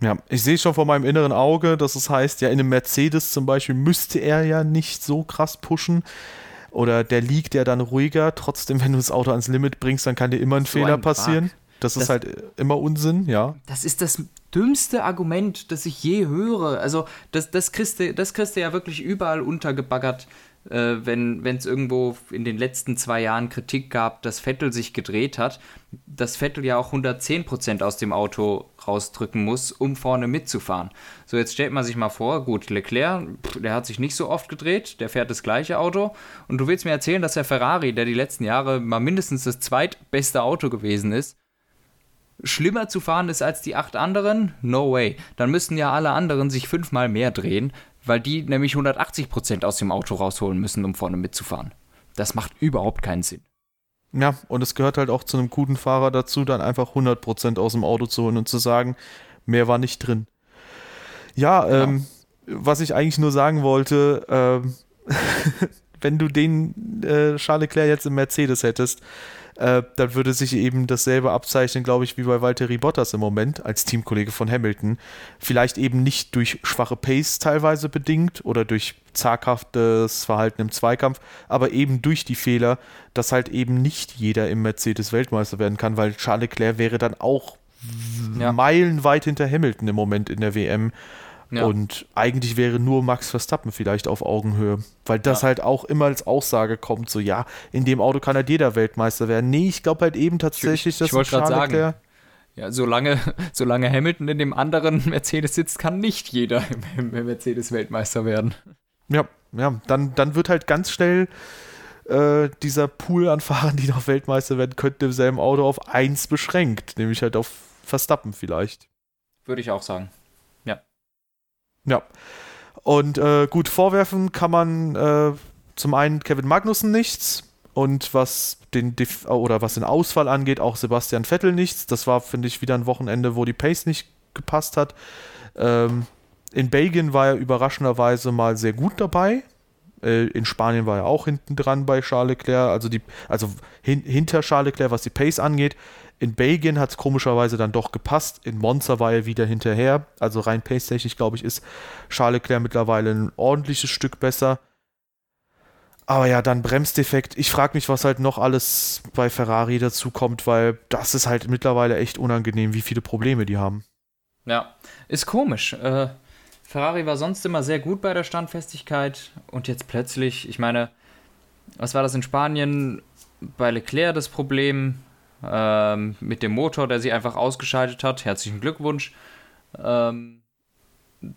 Ja, ich sehe schon vor meinem inneren Auge, dass es heißt, ja, in einem Mercedes zum Beispiel müsste er ja nicht so krass pushen. Oder der liegt ja dann ruhiger. Trotzdem, wenn du das Auto ans Limit bringst, dann kann dir immer ein so Fehler ein passieren. Das, das, ist halt immer Unsinn, ja. Das ist das dümmste Argument, das ich je höre. Also, das, das, kriegst, du, das kriegst du ja wirklich überall untergebaggert äh, wenn es irgendwo in den letzten zwei Jahren Kritik gab, dass Vettel sich gedreht hat, dass Vettel ja auch 110% aus dem Auto rausdrücken muss, um vorne mitzufahren. So, jetzt stellt man sich mal vor, gut, Leclerc, der hat sich nicht so oft gedreht, der fährt das gleiche Auto und du willst mir erzählen, dass der Ferrari, der die letzten Jahre mal mindestens das zweitbeste Auto gewesen ist, schlimmer zu fahren ist als die acht anderen? No way. Dann müssten ja alle anderen sich fünfmal mehr drehen, weil die nämlich 180% aus dem Auto rausholen müssen, um vorne mitzufahren. Das macht überhaupt keinen Sinn. Ja, und es gehört halt auch zu einem guten Fahrer dazu, dann einfach 100% aus dem Auto zu holen und zu sagen, mehr war nicht drin. Ja, genau. ähm, was ich eigentlich nur sagen wollte, ähm, wenn du den äh, Charles Leclerc jetzt im Mercedes hättest, äh, dann würde sich eben dasselbe abzeichnen, glaube ich, wie bei Valtteri Bottas im Moment als Teamkollege von Hamilton. Vielleicht eben nicht durch schwache Pace teilweise bedingt oder durch zaghaftes Verhalten im Zweikampf, aber eben durch die Fehler, dass halt eben nicht jeder im Mercedes Weltmeister werden kann, weil Charles Leclerc wäre dann auch ja. meilenweit hinter Hamilton im Moment in der WM. Ja. Und eigentlich wäre nur Max Verstappen vielleicht auf Augenhöhe, weil das ja. halt auch immer als Aussage kommt, so ja, in dem Auto kann halt jeder Weltmeister werden. Nee, ich glaube halt eben tatsächlich, ich, dass ich wollte gerade sagen, ja, solange, solange Hamilton in dem anderen Mercedes sitzt, kann nicht jeder im, im Mercedes Weltmeister werden. Ja, ja, dann, dann wird halt ganz schnell äh, dieser Pool an Fahrern, die noch Weltmeister werden könnten, im selben Auto auf eins beschränkt, nämlich halt auf Verstappen vielleicht. Würde ich auch sagen. Ja. Und äh, gut, vorwerfen kann man äh, zum einen Kevin Magnussen nichts und was den Dif oder was den Ausfall angeht, auch Sebastian Vettel nichts. Das war, finde ich, wieder ein Wochenende, wo die Pace nicht gepasst hat. Ähm, in Belgien war er überraschenderweise mal sehr gut dabei. Äh, in Spanien war er auch hinten dran bei Charles Leclerc, also, die, also hin, hinter Charles Leclerc, was die Pace angeht. In Belgien hat es komischerweise dann doch gepasst. In Monza war er wieder hinterher. Also rein pace-technisch, glaube ich, ist Charles Leclerc mittlerweile ein ordentliches Stück besser. Aber ja, dann Bremsdefekt. Ich frage mich, was halt noch alles bei Ferrari dazu kommt, weil das ist halt mittlerweile echt unangenehm, wie viele Probleme die haben. Ja, ist komisch. Äh, Ferrari war sonst immer sehr gut bei der Standfestigkeit und jetzt plötzlich, ich meine, was war das in Spanien bei Leclerc das Problem? Ähm, mit dem Motor, der sie einfach ausgeschaltet hat. Herzlichen Glückwunsch. Ähm,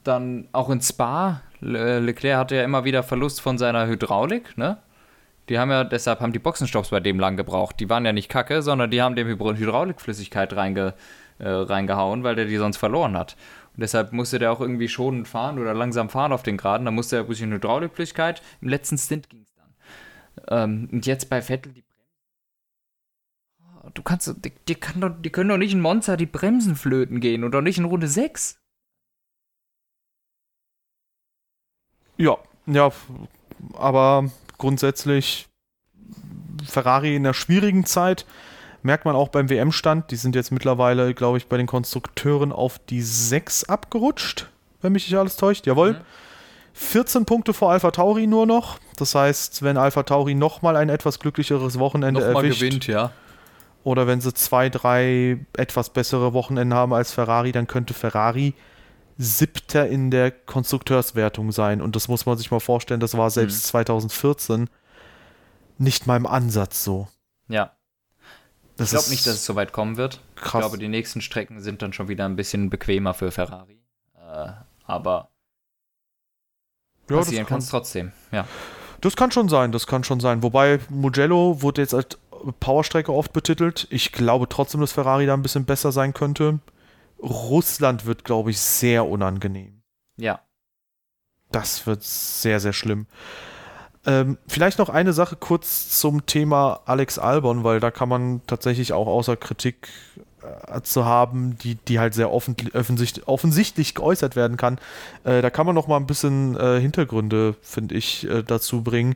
dann auch in Spa. Le Leclerc hatte ja immer wieder Verlust von seiner Hydraulik, ne? Die haben ja, deshalb haben die Boxenstopps bei dem lang gebraucht. Die waren ja nicht kacke, sondern die haben dem Hydraulikflüssigkeit reinge, äh, reingehauen, weil der die sonst verloren hat. Und deshalb musste der auch irgendwie schonend fahren oder langsam fahren auf den Geraden. Da musste er ein bisschen Hydraulikflüssigkeit. Im letzten Stint ging es dann. Ähm, und jetzt bei Vettel die du kannst, die, die, kann doch, die können doch nicht in Monster die Bremsen flöten gehen und doch nicht in Runde 6. Ja, ja, aber grundsätzlich Ferrari in einer schwierigen Zeit merkt man auch beim WM-Stand. Die sind jetzt mittlerweile, glaube ich, bei den Konstrukteuren auf die 6 abgerutscht, wenn mich nicht alles täuscht. Jawohl. Mhm. 14 Punkte vor Alpha Tauri nur noch. Das heißt, wenn Alpha Tauri nochmal ein etwas glücklicheres Wochenende noch erwischt, gewinnt, ja. Oder wenn sie zwei, drei etwas bessere Wochenende haben als Ferrari, dann könnte Ferrari siebter in der Konstrukteurswertung sein. Und das muss man sich mal vorstellen, das war selbst mhm. 2014 nicht mal im Ansatz so. Ja. Das ich glaube nicht, dass es so weit kommen wird. Krass. Ich glaube, die nächsten Strecken sind dann schon wieder ein bisschen bequemer für Ferrari. Äh, aber ja, passieren kann es trotzdem, ja. Das kann schon sein, das kann schon sein. Wobei Mugello wurde jetzt als Powerstrecke oft betitelt. Ich glaube trotzdem, dass Ferrari da ein bisschen besser sein könnte. Russland wird, glaube ich, sehr unangenehm. Ja. Das wird sehr, sehr schlimm. Ähm, vielleicht noch eine Sache kurz zum Thema Alex Albon, weil da kann man tatsächlich auch außer Kritik äh, zu haben, die, die halt sehr offensichtlich, offensichtlich geäußert werden kann. Äh, da kann man noch mal ein bisschen äh, Hintergründe, finde ich, äh, dazu bringen.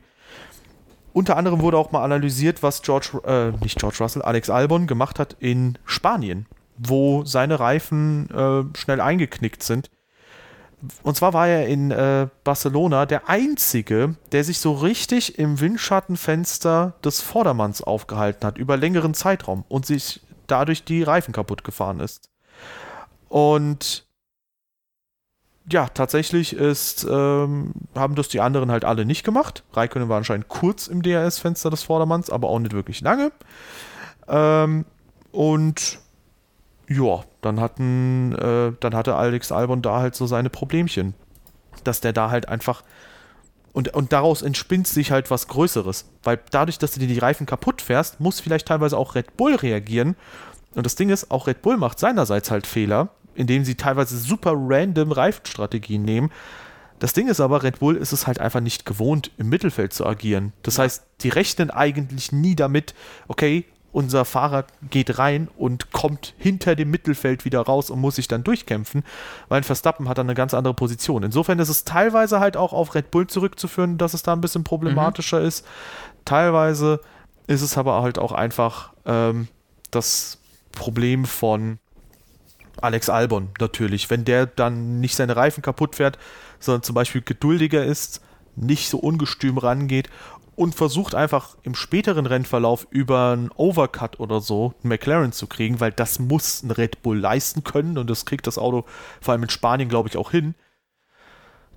Unter anderem wurde auch mal analysiert, was George, äh, nicht George Russell, Alex Albon gemacht hat in Spanien, wo seine Reifen äh, schnell eingeknickt sind. Und zwar war er in äh, Barcelona der Einzige, der sich so richtig im Windschattenfenster des Vordermanns aufgehalten hat, über längeren Zeitraum und sich dadurch die Reifen kaputt gefahren ist. Und ja, tatsächlich ist, ähm, haben das die anderen halt alle nicht gemacht. Raikkonen war anscheinend kurz im DRS-Fenster des Vordermanns, aber auch nicht wirklich lange. Ähm, und ja, dann hatten, äh, dann hatte Alex Albon da halt so seine Problemchen. Dass der da halt einfach. Und, und daraus entspinnt sich halt was Größeres. Weil dadurch, dass du dir die Reifen kaputt fährst, muss vielleicht teilweise auch Red Bull reagieren. Und das Ding ist, auch Red Bull macht seinerseits halt Fehler, indem sie teilweise super random Reifenstrategien nehmen. Das Ding ist aber, Red Bull ist es halt einfach nicht gewohnt, im Mittelfeld zu agieren. Das heißt, die rechnen eigentlich nie damit, okay, unser Fahrer geht rein und kommt hinter dem Mittelfeld wieder raus und muss sich dann durchkämpfen, weil Verstappen hat dann eine ganz andere Position. Insofern ist es teilweise halt auch auf Red Bull zurückzuführen, dass es da ein bisschen problematischer mhm. ist. Teilweise ist es aber halt auch einfach ähm, das Problem von Alex Albon natürlich. Wenn der dann nicht seine Reifen kaputt fährt, sondern zum Beispiel geduldiger ist, nicht so ungestüm rangeht und versucht einfach im späteren Rennverlauf über einen Overcut oder so einen McLaren zu kriegen, weil das muss ein Red Bull leisten können und das kriegt das Auto vor allem in Spanien, glaube ich, auch hin.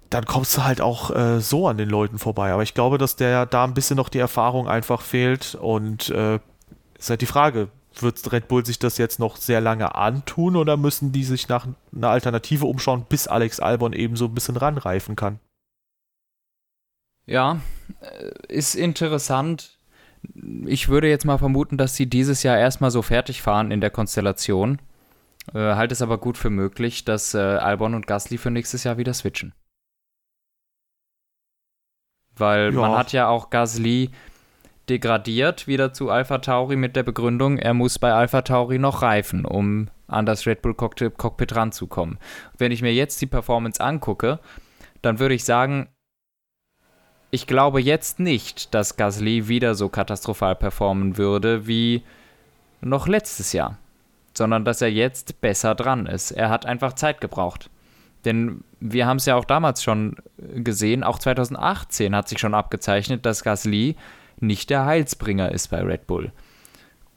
Dann kommst du halt auch äh, so an den Leuten vorbei. Aber ich glaube, dass der da ein bisschen noch die Erfahrung einfach fehlt und äh, ist halt die Frage, wird Red Bull sich das jetzt noch sehr lange antun oder müssen die sich nach einer Alternative umschauen, bis Alex Albon eben so ein bisschen ranreifen kann? Ja, äh, ist interessant. Ich würde jetzt mal vermuten, dass sie dieses Jahr erstmal so fertig fahren in der Konstellation. Äh, halte es aber gut für möglich, dass äh, Albon und Gasly für nächstes Jahr wieder switchen. Weil ja. man hat ja auch Gasly degradiert wieder zu Alpha Tauri mit der Begründung, er muss bei Alpha Tauri noch reifen, um an das Red Bull Cockpit, Cockpit ranzukommen. Wenn ich mir jetzt die Performance angucke, dann würde ich sagen, ich glaube jetzt nicht, dass Gasly wieder so katastrophal performen würde wie noch letztes Jahr, sondern dass er jetzt besser dran ist. Er hat einfach Zeit gebraucht. Denn wir haben es ja auch damals schon gesehen, auch 2018 hat sich schon abgezeichnet, dass Gasly nicht der Heilsbringer ist bei Red Bull.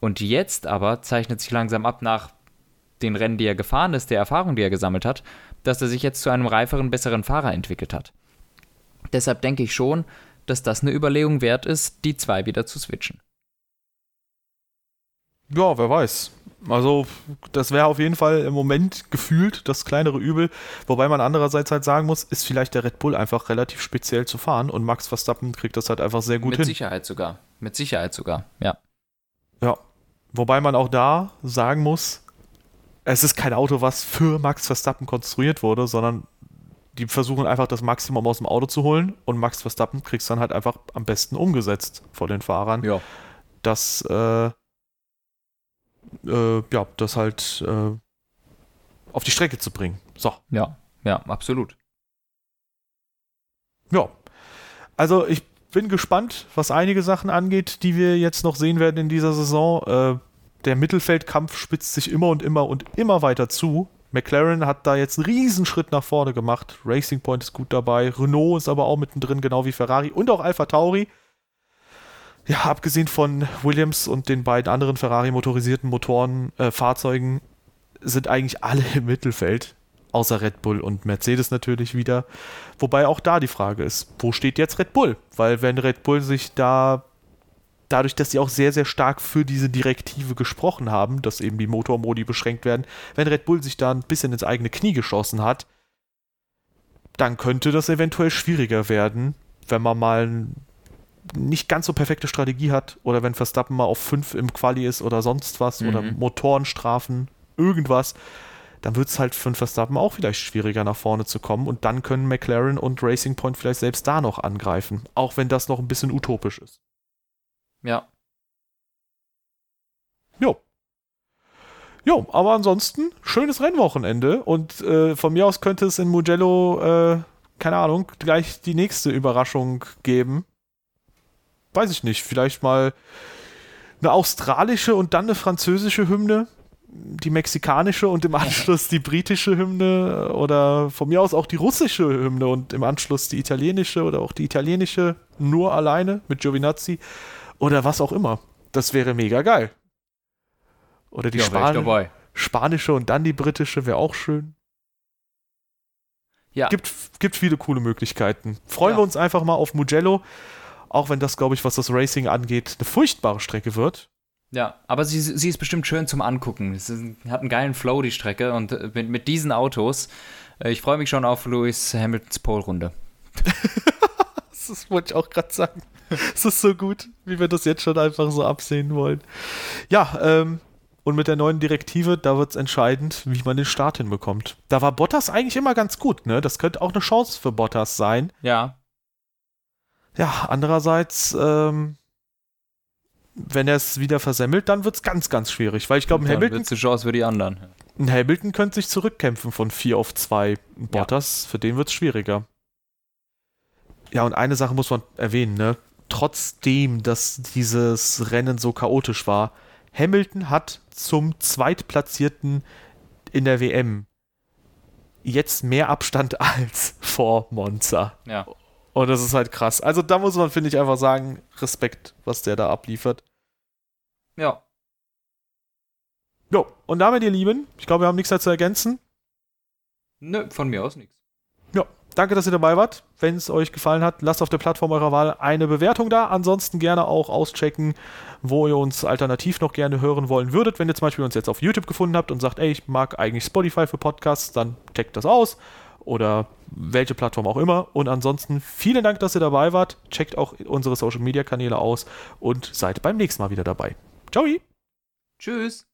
Und jetzt aber zeichnet sich langsam ab nach den Rennen, die er gefahren ist, der Erfahrung, die er gesammelt hat, dass er sich jetzt zu einem reiferen, besseren Fahrer entwickelt hat. Deshalb denke ich schon, dass das eine Überlegung wert ist, die zwei wieder zu switchen. Ja, wer weiß. Also, das wäre auf jeden Fall im Moment gefühlt das kleinere Übel. Wobei man andererseits halt sagen muss, ist vielleicht der Red Bull einfach relativ speziell zu fahren und Max Verstappen kriegt das halt einfach sehr gut Mit hin. Mit Sicherheit sogar. Mit Sicherheit sogar, ja. Ja. Wobei man auch da sagen muss, es ist kein Auto, was für Max Verstappen konstruiert wurde, sondern die versuchen einfach das Maximum aus dem Auto zu holen und Max Verstappen kriegst dann halt einfach am besten umgesetzt vor den Fahrern. Ja. Das, äh, äh, ja, das halt äh, auf die Strecke zu bringen. So. Ja, ja, absolut. Ja. Also ich bin gespannt, was einige Sachen angeht, die wir jetzt noch sehen werden in dieser Saison. Äh, der Mittelfeldkampf spitzt sich immer und immer und immer weiter zu. McLaren hat da jetzt einen Riesenschritt nach vorne gemacht. Racing Point ist gut dabei. Renault ist aber auch mittendrin, genau wie Ferrari und auch Alpha Tauri. Ja, abgesehen von Williams und den beiden anderen Ferrari-motorisierten Motoren, äh, Fahrzeugen, sind eigentlich alle im Mittelfeld. Außer Red Bull und Mercedes natürlich wieder. Wobei auch da die Frage ist, wo steht jetzt Red Bull? Weil wenn Red Bull sich da dadurch, dass sie auch sehr, sehr stark für diese Direktive gesprochen haben, dass eben die Motormodi beschränkt werden, wenn Red Bull sich da ein bisschen ins eigene Knie geschossen hat, dann könnte das eventuell schwieriger werden, wenn man mal nicht ganz so perfekte Strategie hat oder wenn Verstappen mal auf 5 im Quali ist oder sonst was mhm. oder Motorenstrafen, irgendwas dann wird es halt für Verstappen auch vielleicht schwieriger nach vorne zu kommen und dann können McLaren und Racing Point vielleicht selbst da noch angreifen, auch wenn das noch ein bisschen utopisch ist. Ja. Jo. Jo, aber ansonsten schönes Rennwochenende und äh, von mir aus könnte es in Mugello, äh, keine Ahnung, gleich die nächste Überraschung geben. Weiß ich nicht, vielleicht mal eine australische und dann eine französische Hymne, die mexikanische und im Anschluss die britische Hymne oder von mir aus auch die russische Hymne und im Anschluss die italienische oder auch die italienische nur alleine mit Giovinazzi oder was auch immer. Das wäre mega geil. Oder die Ja, Span spanische und dann die britische wäre auch schön. Ja. Gibt, gibt viele coole Möglichkeiten. Freuen Ja. wir uns einfach mal auf Mugello, auch wenn das, glaube ich, was das Racing angeht, eine furchtbare Strecke wird. Ja, aber sie, sie ist bestimmt schön zum Angucken. Es ist, hat einen geilen Flow, die Strecke. Und äh, mit, mit diesen Autos, äh, ich freue mich schon auf Lewis Hamiltons Pole-Runde. Das wollte ich auch gerade sagen. Es ist so gut, wie wir das jetzt schon einfach so absehen wollen. Ja, ähm, und mit der neuen Direktive, da wird es entscheidend, wie man den Start hinbekommt. Da war Bottas eigentlich immer ganz gut, ne? Das könnte auch eine Chance für Bottas sein. Ja. Ja, andererseits, ähm, wenn er es wieder versemmelt, dann wird es ganz, ganz schwierig, weil ich glaube, ein Dann Hamilton, eine Chance für die anderen. ein Hamilton könnte sich zurückkämpfen von 4 auf 2. Bottas, für den wird es schwieriger. Ja, und eine Sache muss man erwähnen, ne? Trotzdem, dass dieses Rennen so chaotisch war, Hamilton hat zum Zweitplatzierten in der WM jetzt mehr Abstand als vor Monza. Ja. Und das ist halt krass. Also da muss man, finde ich, einfach sagen, Respekt, was der da abliefert. Ja. Jo, und damit, ihr Lieben, ich glaube, wir haben nichts mehr zu ergänzen. Nö, von mir aus nichts. Ja, danke, dass ihr dabei wart. Wenn es euch gefallen hat, lasst auf der Plattform eurer Wahl eine Bewertung da. Ansonsten gerne auch auschecken, wo ihr uns alternativ noch gerne hören wollen würdet. Wenn ihr zum Beispiel uns jetzt auf YouTube gefunden habt und sagt, ey, ich mag eigentlich Spotify für Podcasts, dann checkt das aus. Oder welche Plattform auch immer. Und ansonsten vielen Dank, dass ihr dabei wart. Checkt auch unsere Social Media Kanäle aus und seid beim nächsten Mal wieder dabei. Ciao! Tschüss.